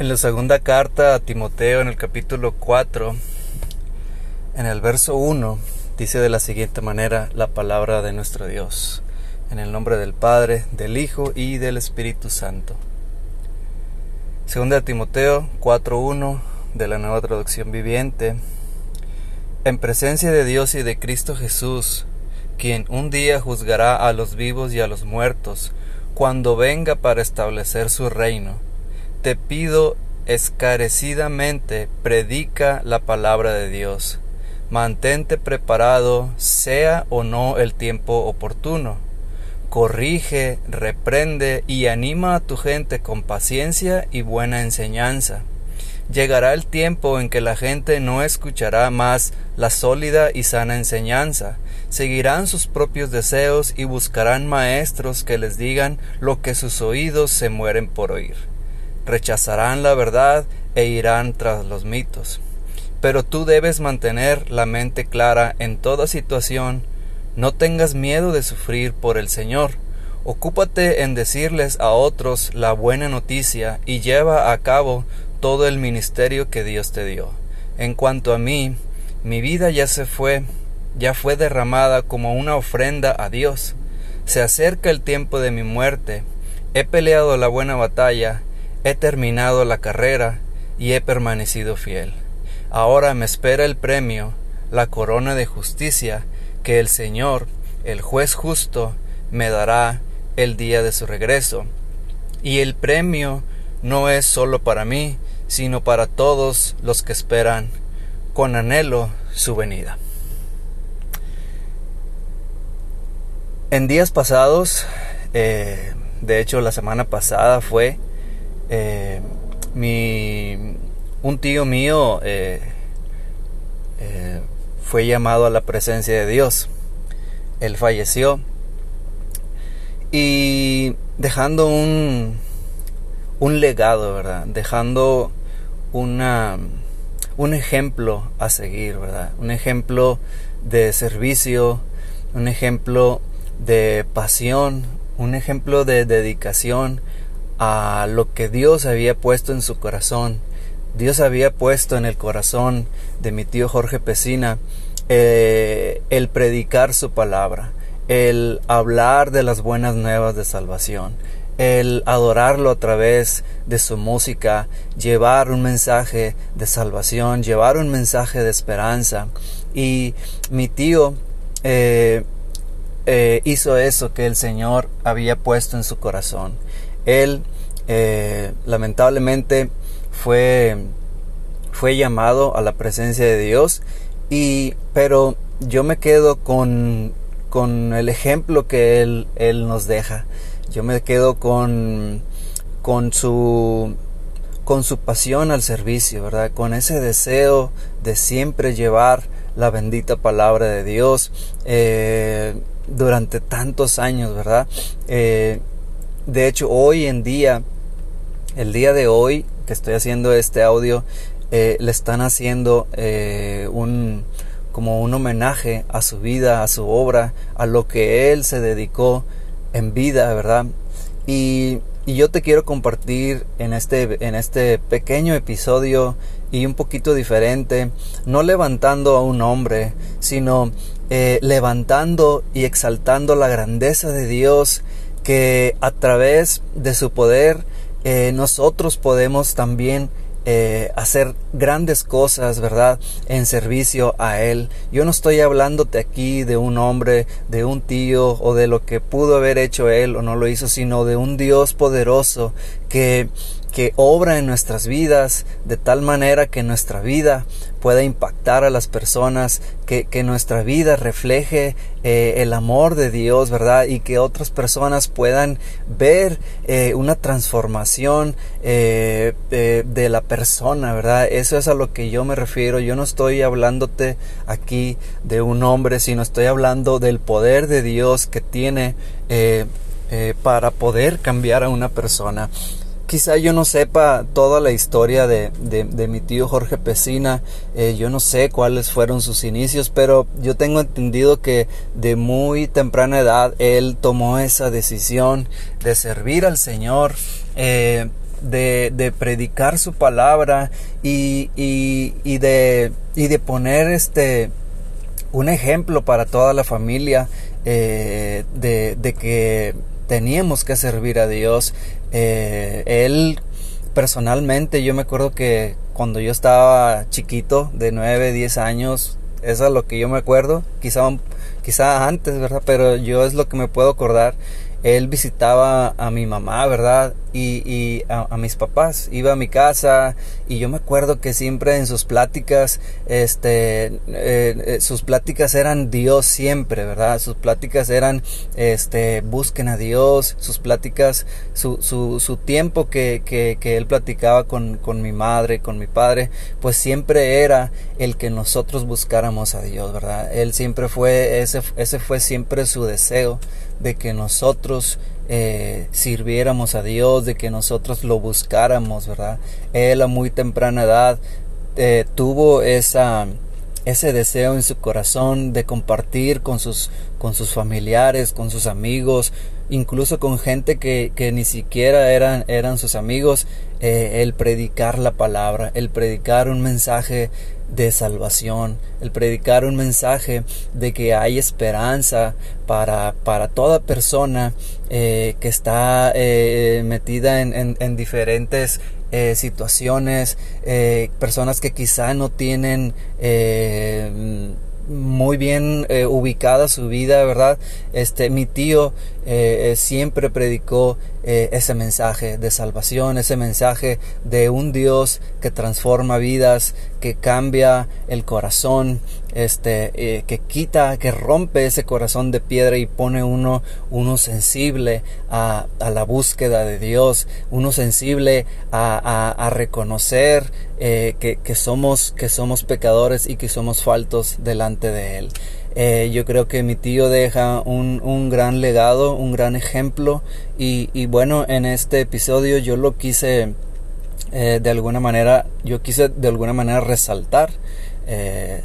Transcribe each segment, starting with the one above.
En la segunda carta a Timoteo, en el capítulo 4, en el verso 1, dice de la siguiente manera la palabra de nuestro Dios. En el nombre del Padre, del Hijo y del Espíritu Santo. Segunda de Timoteo 4.1 de la nueva traducción viviente. En presencia de Dios y de Cristo Jesús, quien un día juzgará a los vivos y a los muertos, cuando venga para establecer su reino te pido escarecidamente, predica la palabra de Dios. Mantente preparado, sea o no el tiempo oportuno. Corrige, reprende y anima a tu gente con paciencia y buena enseñanza. Llegará el tiempo en que la gente no escuchará más la sólida y sana enseñanza, seguirán sus propios deseos y buscarán maestros que les digan lo que sus oídos se mueren por oír rechazarán la verdad e irán tras los mitos. Pero tú debes mantener la mente clara en toda situación, no tengas miedo de sufrir por el Señor. Ocúpate en decirles a otros la buena noticia y lleva a cabo todo el ministerio que Dios te dio. En cuanto a mí, mi vida ya se fue, ya fue derramada como una ofrenda a Dios. Se acerca el tiempo de mi muerte. He peleado la buena batalla, He terminado la carrera y he permanecido fiel. Ahora me espera el premio, la corona de justicia que el Señor, el juez justo, me dará el día de su regreso. Y el premio no es sólo para mí, sino para todos los que esperan con anhelo su venida. En días pasados, eh, de hecho la semana pasada fue eh, mi, un tío mío eh, eh, fue llamado a la presencia de Dios. Él falleció y dejando un, un legado, ¿verdad? Dejando una, un ejemplo a seguir, ¿verdad? Un ejemplo de servicio, un ejemplo de pasión, un ejemplo de dedicación, a lo que Dios había puesto en su corazón. Dios había puesto en el corazón de mi tío Jorge Pesina eh, el predicar su palabra, el hablar de las buenas nuevas de salvación, el adorarlo a través de su música, llevar un mensaje de salvación, llevar un mensaje de esperanza. Y mi tío eh, eh, hizo eso que el Señor había puesto en su corazón. Él eh, lamentablemente fue, fue llamado a la presencia de Dios, y, pero yo me quedo con, con el ejemplo que él, él nos deja. Yo me quedo con, con su con su pasión al servicio, ¿verdad? Con ese deseo de siempre llevar la bendita palabra de Dios eh, durante tantos años, ¿verdad? Eh, de hecho, hoy en día, el día de hoy que estoy haciendo este audio, eh, le están haciendo eh, un como un homenaje a su vida, a su obra, a lo que él se dedicó en vida, ¿verdad? Y, y yo te quiero compartir en este, en este pequeño episodio y un poquito diferente, no levantando a un hombre, sino eh, levantando y exaltando la grandeza de Dios que a través de su poder eh, nosotros podemos también eh, hacer grandes cosas, ¿verdad? En servicio a Él. Yo no estoy hablándote aquí de un hombre, de un tío o de lo que pudo haber hecho Él o no lo hizo, sino de un Dios poderoso que que obra en nuestras vidas de tal manera que nuestra vida pueda impactar a las personas, que, nuestra vida refleje eh, el amor de Dios, ¿verdad? Y que otras personas puedan ver eh, una transformación eh, de la persona, ¿verdad? Eso es a lo que yo me refiero. Yo no estoy hablándote aquí de un hombre, sino estoy hablando del poder de Dios que tiene para poder cambiar a una persona. Quizá yo no sepa toda la historia de, de, mi tío Jorge Pesina, eh, yo no sé cuáles fueron sus inicios, pero yo tengo entendido que de muy temprana edad él tomó esa decisión de servir al Señor. Eh, de, predicar su palabra y, y, de, y de poner este un ejemplo para toda la familia eh, de, que teníamos que servir a Dios. Eh, él personalmente, yo me acuerdo que cuando yo estaba chiquito, de 9, 10 años, eso es lo que yo me acuerdo, quizá, quizá antes, ¿verdad? Pero yo es lo que me puedo acordar él visitaba a mi mamá, ¿verdad? Y, y a, mis papás. Iba a mi casa y yo me acuerdo que siempre en sus pláticas, este, eh, eh, sus pláticas eran Dios siempre, ¿verdad? Sus pláticas eran, este, busquen a Dios, sus pláticas, su, su, su tiempo que, que, que él platicaba con, con mi madre, con mi padre, pues siempre era el que nosotros buscáramos a Dios, ¿verdad? Él siempre fue, ese, ese fue siempre su deseo de que nosotros eh, sirviéramos a Dios, de que nosotros lo buscáramos, ¿verdad? Él a muy temprana edad eh, tuvo esa, ese deseo en su corazón de compartir con sus, con sus familiares, con sus amigos, incluso con gente que, ni siquiera eran, eran sus amigos, eh, el predicar la palabra, el predicar un mensaje de salvación, el predicar un mensaje de que hay esperanza para, para toda persona eh, que está eh, metida en, en, diferentes eh, situaciones, personas que quizá no tienen muy bien ubicada su vida, ¿verdad? Este, mi tío siempre predicó eh, ese mensaje de salvación, ese mensaje de un Dios que transforma vidas, que cambia el corazón, este, eh, que quita, que rompe ese corazón de piedra y pone uno, uno sensible a, la búsqueda de Dios, uno sensible a, reconocer eh, que, que, somos, que somos pecadores y que somos faltos delante de Él. Eh, yo creo que mi tío deja un, un gran legado, un gran ejemplo y, y, bueno, en este episodio yo lo quise eh, de alguna manera, yo quise de alguna manera resaltar eh,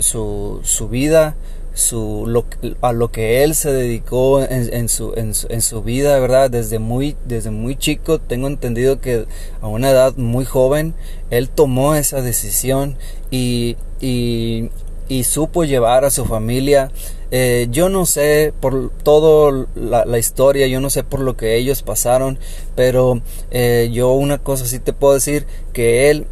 su, su, vida, su, lo, a lo que él se dedicó en, en, su, en, su, en, su, vida, ¿verdad? Desde muy, desde muy chico, tengo entendido que a una edad muy joven, él tomó esa decisión y, y y supo llevar a su familia. Eh, yo no sé por toda la, historia, yo no sé por lo que ellos pasaron, pero eh, yo una cosa sí te puedo decir, que él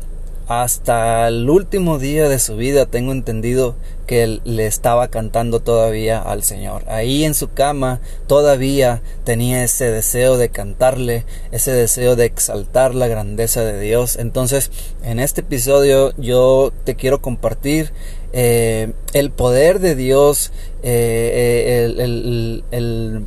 hasta el último día de su vida tengo entendido que le estaba cantando todavía al Señor. Ahí en su cama todavía tenía ese deseo de cantarle, ese deseo de exaltar la grandeza de Dios. Entonces, en este episodio yo te quiero compartir eh, el poder de Dios, eh, eh,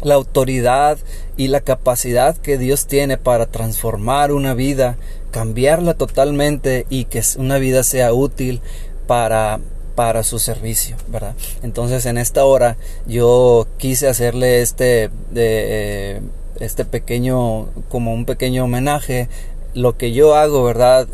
la autoridad y la capacidad que Dios tiene para transformar una vida, cambiarla totalmente y que una vida sea útil para para su servicio, ¿verdad? Entonces en esta hora yo quise hacerle este este pequeño como un pequeño homenaje lo que yo hago, ¿verdad?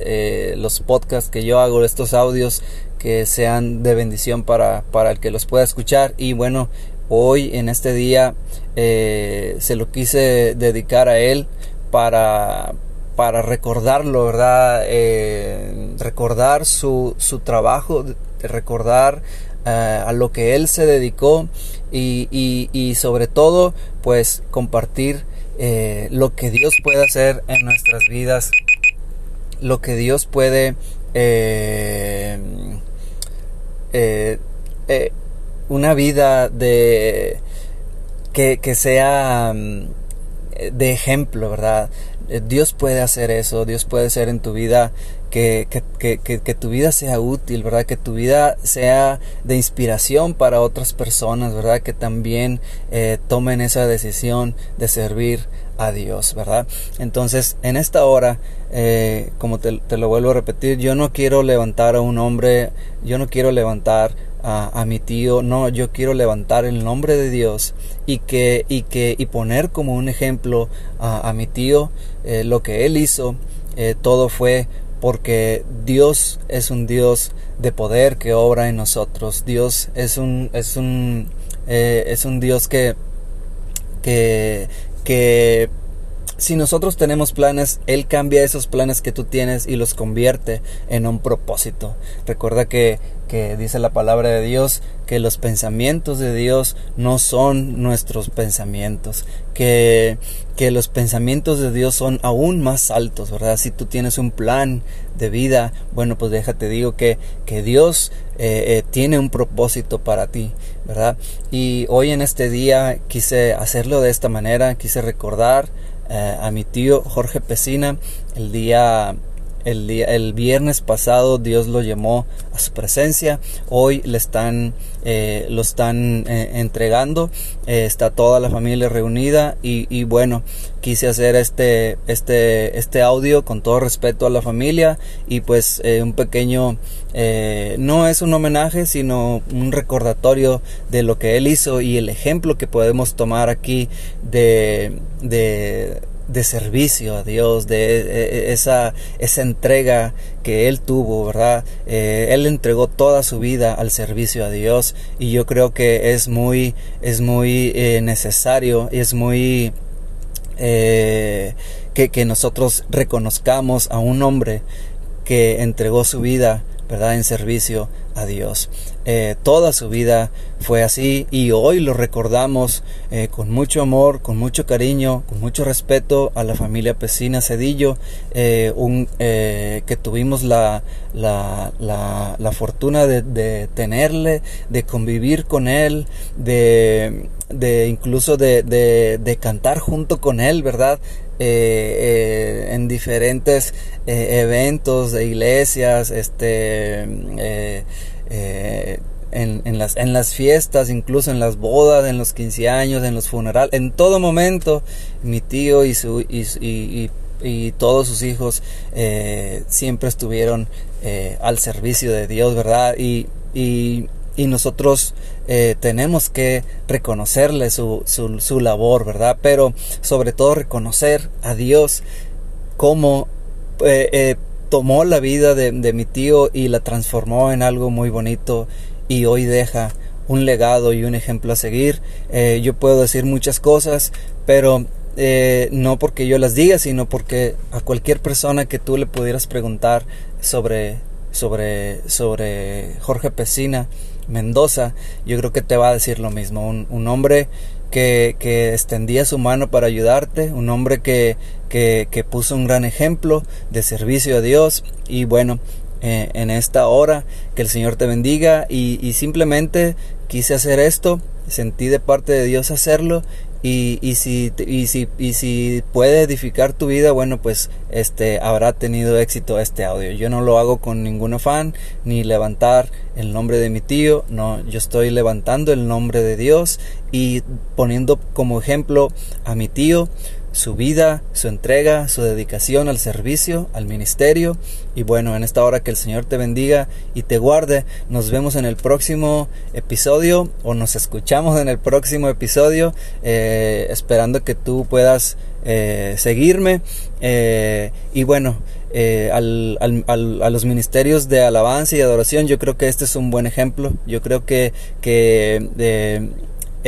los podcasts que yo hago, estos audios, que sean de bendición para, para el que los pueda escuchar. Y bueno, hoy en este día eh, se lo quise dedicar a él para, para recordarlo, ¿verdad? Eh, recordar su, su trabajo, recordar eh, a lo que él se dedicó y, y, y sobre todo pues compartir lo que Dios puede hacer en nuestras vidas, lo que Dios puede eh, eh, una vida de que, que sea mm, de ejemplo, ¿verdad? Eh, Dios puede hacer eso, Dios puede ser en tu vida que, que, que, que, tu vida sea útil, ¿verdad? Que tu vida sea de inspiración para otras personas, ¿verdad? Que también eh, tomen esa decisión de servir a Dios, ¿verdad? Entonces, en esta hora, eh, como te, lo vuelvo a repetir, yo no quiero levantar a un hombre, yo no quiero levantar a, mi tío, no, yo quiero levantar el nombre de Dios y que, y que, y poner como un ejemplo a, mi tío eh, lo que él hizo, todo fue porque Dios es un Dios de poder que obra en nosotros. Dios es un, es un, eh, es un Dios que, que, que si nosotros tenemos planes, Él cambia esos planes que tú tienes y los convierte en un propósito. Recuerda que, que dice la palabra de Dios que los pensamientos de Dios no son nuestros pensamientos, que, que los pensamientos de Dios son aún más altos, ¿verdad? Si tú tienes un plan de vida, bueno, pues déjate digo que, que Dios eh, eh, tiene un propósito para ti, ¿verdad? Y hoy en este día quise hacerlo de esta manera, quise recordar eh, a mi tío Jorge Pesina el día el, día, el viernes pasado Dios lo llamó a su presencia. Hoy le están, eh, lo están eh, entregando. Eh, está toda la familia reunida y, y, bueno, quise hacer este, este, este audio con todo respeto a la familia y pues un pequeño, no es un homenaje, sino un recordatorio de lo que él hizo y el ejemplo que podemos tomar aquí de, de de servicio a Dios, de, e, e, esa, esa entrega que Él tuvo, ¿verdad? Eh, él entregó toda su vida al servicio a Dios y yo creo que es muy, es muy eh, necesario es muy... Eh, que, que nosotros reconozcamos a un hombre que entregó su vida ¿verdad? En servicio a Dios. Eh, toda su vida fue así y hoy lo recordamos eh, con mucho amor, con mucho cariño, con mucho respeto a la familia Pesina Cedillo, eh, que tuvimos la, la, la, fortuna de, tenerle, de convivir con él, de, de incluso de, de, cantar junto con él, ¿verdad? En diferentes eventos de iglesias, este, en, las, en las fiestas, incluso en las bodas, en los 15 años, en los funerales, en todo momento, mi tío y, su, y, y, todos sus hijos siempre estuvieron al servicio de Dios, ¿verdad? Y, y y nosotros eh, tenemos que reconocerle su, su, labor, ¿verdad? Pero sobre todo reconocer a Dios como eh, eh, tomó la vida de, mi tío y la transformó en algo muy bonito y hoy deja un legado y un ejemplo a seguir. yo puedo decir muchas cosas, pero no porque yo las diga, sino porque a cualquier persona que tú le pudieras preguntar sobre, sobre, sobre Jorge Pesina, Mendoza, yo creo que te va a decir lo mismo. Un, hombre que, que, extendía su mano para ayudarte, un hombre que, que, que, puso un gran ejemplo de servicio a Dios. Y bueno, eh, en esta hora que el Señor te bendiga. Y, y simplemente quise hacer esto, sentí de parte de Dios hacerlo y, y, si, y, si, y si puede edificar tu vida, bueno, pues este habrá tenido éxito este audio. Yo no lo hago con ningún afán, ni levantar el nombre de mi tío, no, yo estoy levantando el nombre de Dios y poniendo como ejemplo a mi tío, su vida, su entrega, su dedicación al servicio, al ministerio. Y bueno, en esta hora que el Señor te bendiga y te guarde. Nos vemos en el próximo episodio o nos escuchamos en el próximo episodio, eh, esperando que tú puedas eh, seguirme. Eh, y bueno, al, a los ministerios de alabanza y adoración, yo creo que este es un buen ejemplo. Yo creo que, que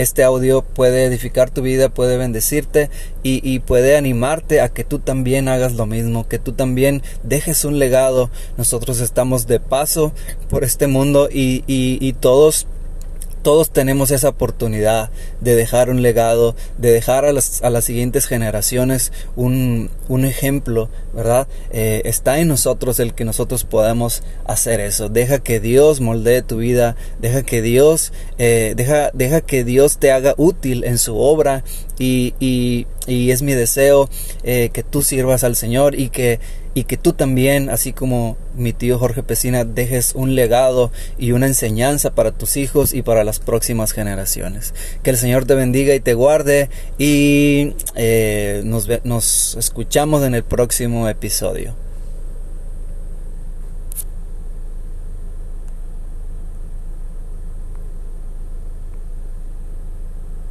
este audio puede edificar tu vida, puede bendecirte y, puede animarte a que tú también hagas lo mismo, que tú también dejes un legado. Nosotros estamos de paso por este mundo y, y todos todos tenemos esa oportunidad de dejar un legado, de dejar a las, a las siguientes generaciones un, un ejemplo, ¿verdad? Eh, está en nosotros el que nosotros podamos hacer eso. Deja que Dios moldee tu vida, deja que Dios, eh, deja, deja que Dios te haga útil en su obra y, y, y es mi deseo eh, que tú sirvas al Señor y que y que tú también, así como mi tío Jorge Pesina, dejes un legado y una enseñanza para tus hijos y para las próximas generaciones. Que el Señor te bendiga y te guarde y eh, nos, nos escuchamos en el próximo episodio.